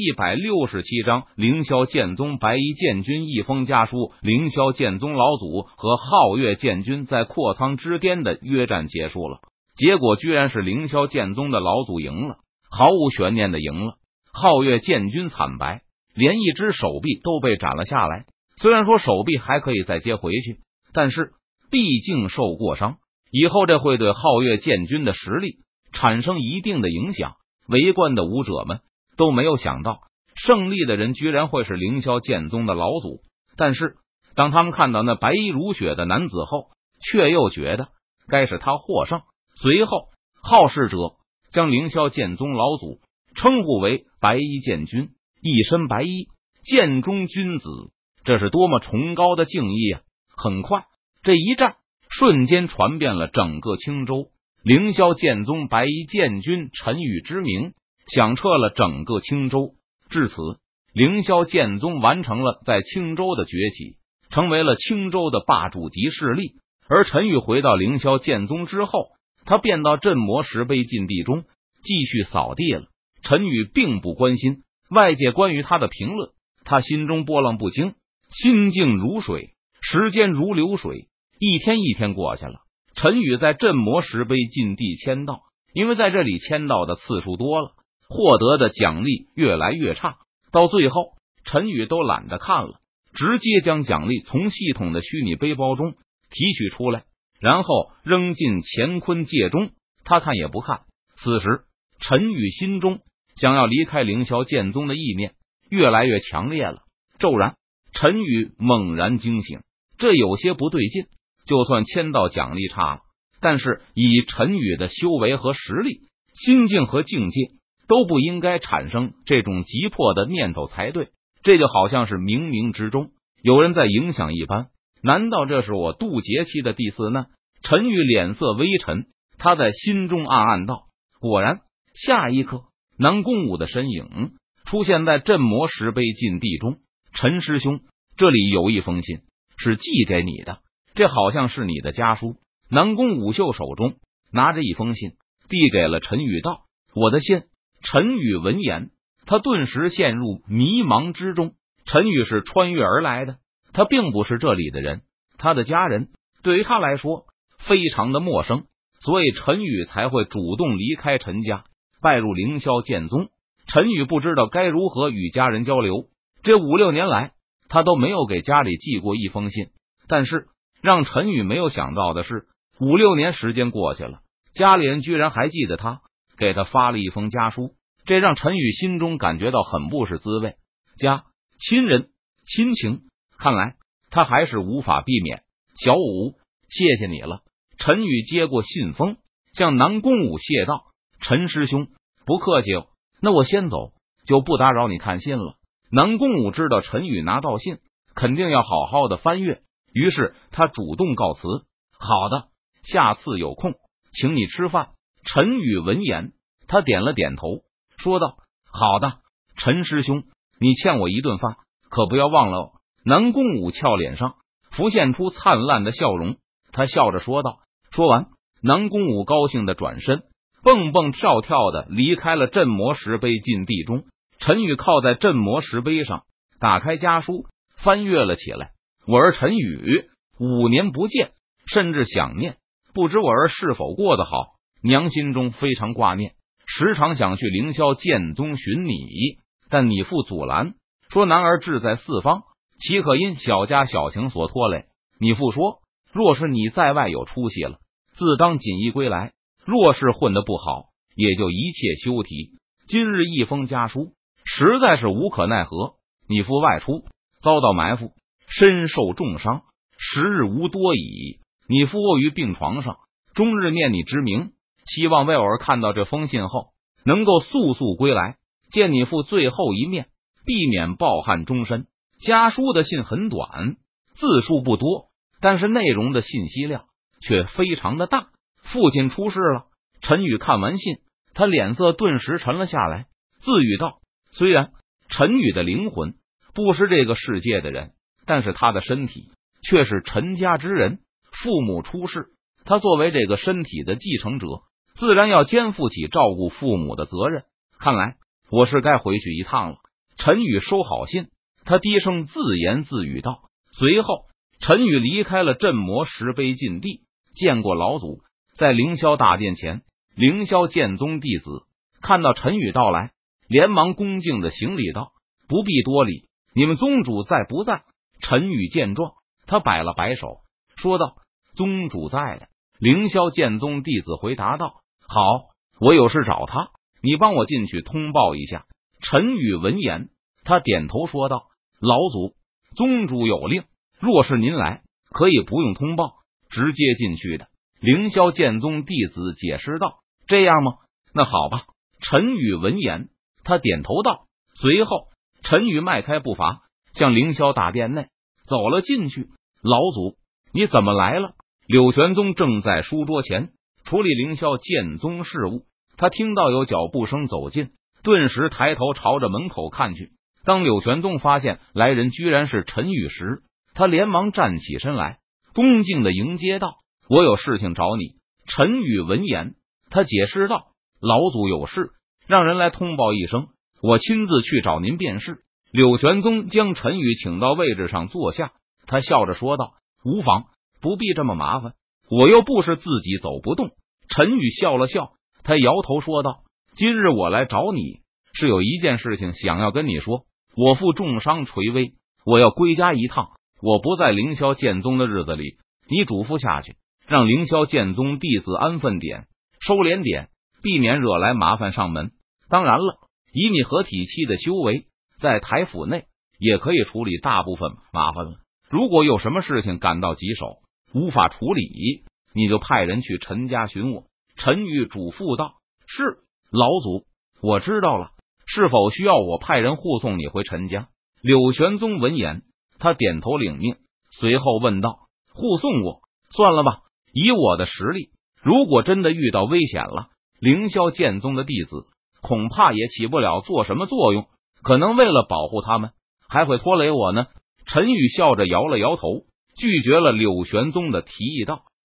一百六十七章，凌霄剑宗白衣剑君一封家书。凌霄剑宗老祖和皓月剑君在阔苍之巅的约战结束了，结果居然是凌霄剑宗的老祖赢了，毫无悬念的赢了。皓月剑君惨白，连一只手臂都被斩了下来。虽然说手臂还可以再接回去，但是毕竟受过伤，以后这会对皓月剑君的实力产生一定的影响。围观的武者们都没有想到，胜利的人居然会是凌霄剑宗的老祖。但是，当他们看到那白衣如雪的男子后，却又觉得该是他获胜。随后，好事者将凌霄剑宗老祖称呼为白衣剑君，一身白衣，剑中君子，这是多么崇高的敬意啊！很快，这一战瞬间传遍了整个青州。凌霄剑宗白衣剑君陈宇之名响彻了整个青州。至此，凌霄剑宗完成了在青州的崛起，成为了青州的霸主级势力。而陈宇回到凌霄剑宗之后，他便到镇魔石碑禁地中继续扫地了。陈宇并不关心外界关于他的评论，他心中波浪不惊，心静如水。时间如流水，一天一天过去了。陈宇在镇魔石碑禁地签到，因为在这里签到的次数多了，获得的奖励越来越差。到最后，陈宇都懒得看了，直接将奖励从系统的虚拟背包中提取出来，然后扔进乾坤界中。他看也不看。此时，陈宇心中想要离开凌霄剑宗的意念越来越强烈了。骤然，陈宇猛然惊醒，这有些不对劲。就算签到奖励差了，但是以陈宇的修为和实力、心境和境界，都不应该产生这种急迫的念头才对。这就好像是冥冥之中有人在影响一般。难道这是我渡劫期的第四难？陈宇脸色微沉，他在心中暗暗道：“果然。”下一刻，南宫武的身影出现在镇魔石碑禁地中。陈师兄，这里有一封信，是寄给你的。这好像是你的家书。南宫武秀手中拿着一封信，递给了陈宇，道：“我的信。”陈宇闻言，他顿时陷入迷茫之中。陈宇是穿越而来的，他并不是这里的人，他的家人对于他来说非常的陌生，所以陈宇才会主动离开陈家，拜入凌霄剑宗。陈宇不知道该如何与家人交流，这五六年来，他都没有给家里寄过一封信，但是。让陈宇没有想到的是，五六年时间过去了，家里人居然还记得他，给他发了一封家书。这让陈宇心中感觉到很不是滋味。家、亲人、亲情，看来他还是无法避免。小五，谢谢你了。陈宇接过信封，向南宫武谢道：“陈师兄，不客气。那我先走，就不打扰你看信了。”南宫武知道陈宇拿到信，肯定要好好的翻阅。于是他主动告辞：“好的，下次有空请你吃饭。”陈宇闻言，他点了点头，说道：“好的，陈师兄，你欠我一顿饭，可不要忘了哦。”南宫武俏脸上浮现出灿烂的笑容，他笑着说道。说完，南宫武高兴的转身，蹦蹦跳跳的离开了镇魔石碑禁地中。陈宇靠在镇魔石碑上，打开家书，翻阅了起来。我儿陈宇五年不见，甚至想念，不知我儿是否过得好？娘心中非常挂念，时常想去凌霄剑宗寻你，但你父阻拦，说男儿志在四方，岂可因小家小情所拖累？你父说，若是你在外有出息了，自当锦衣归来；若是混得不好，也就一切休提。今日一封家书，实在是无可奈何。你父外出遭到埋伏。身受重伤，时日无多矣。你父卧于病床上，终日念你之名，希望魏尔看到这封信后，能够速速归来，见你父最后一面，避免抱憾终身。家书的信很短，字数不多，但是内容的信息量却非常的大。父亲出事了。陈宇看完信，他脸色顿时沉了下来，自语道：“虽然陈宇的灵魂不是这个世界的人。”但是他的身体却是陈家之人，父母出事，他作为这个身体的继承者，自然要肩负起照顾父母的责任。看来我是该回去一趟了。陈宇收好信，他低声自言自语道。随后，陈宇离开了镇魔石碑禁地，见过老祖。在凌霄大殿前，凌霄剑宗弟子看到陈宇到来，连忙恭敬的行礼道：“不必多礼，你们宗主在不在？”陈宇见状，他摆了摆手，说道：“宗主在的。”凌霄剑宗弟子回答道：“好，我有事找他，你帮我进去通报一下。”陈宇闻言，他点头说道：“老祖，宗主有令，若是您来，可以不用通报，直接进去的。”凌霄剑宗弟子解释道：“这样吗？那好吧。”陈宇闻言，他点头道。随后，陈宇迈开步伐，向凌霄大殿内走了进去。老祖，你怎么来了？柳玄宗正在书桌前处理凌霄剑宗事务，他听到有脚步声走近，顿时抬头朝着门口看去。当柳玄宗发现来人居然是陈宇时，他连忙站起身来，恭敬的迎接道：“我有事情找你。”陈宇闻言，他解释道：“老祖有事，让人来通报一声，我亲自去找您便是。”柳玄宗将陈宇请到位置上坐下，他笑着说道：“无妨。”不必这么麻烦，我又不是自己走不动。陈宇笑了笑，他摇头说道：“今日我来找你，是有一件事情想要跟你说。我父重伤垂危，我要归家一趟。我不在凌霄剑宗的日子里，你嘱咐下去，让凌霄剑宗弟子安分点、收敛点，避免惹来麻烦上门。当然了，以你合体期的修为，在台府内也可以处理大部分麻烦了。如果有什么事情感到棘手，无法处理，你就派人去陈家寻我。陈宇嘱咐道：“是老祖，我知道了。是否需要我派人护送你回陈家？”柳玄宗闻言，他点头领命，随后问道：“护送我？算了吧，以我的实力，如果真的遇到危险了，凌霄剑宗的弟子恐怕也起不了做什么作用。可能为了保护他们，还会拖累我呢。”陈宇笑着摇了摇头。拒绝了柳玄宗的提议，道：“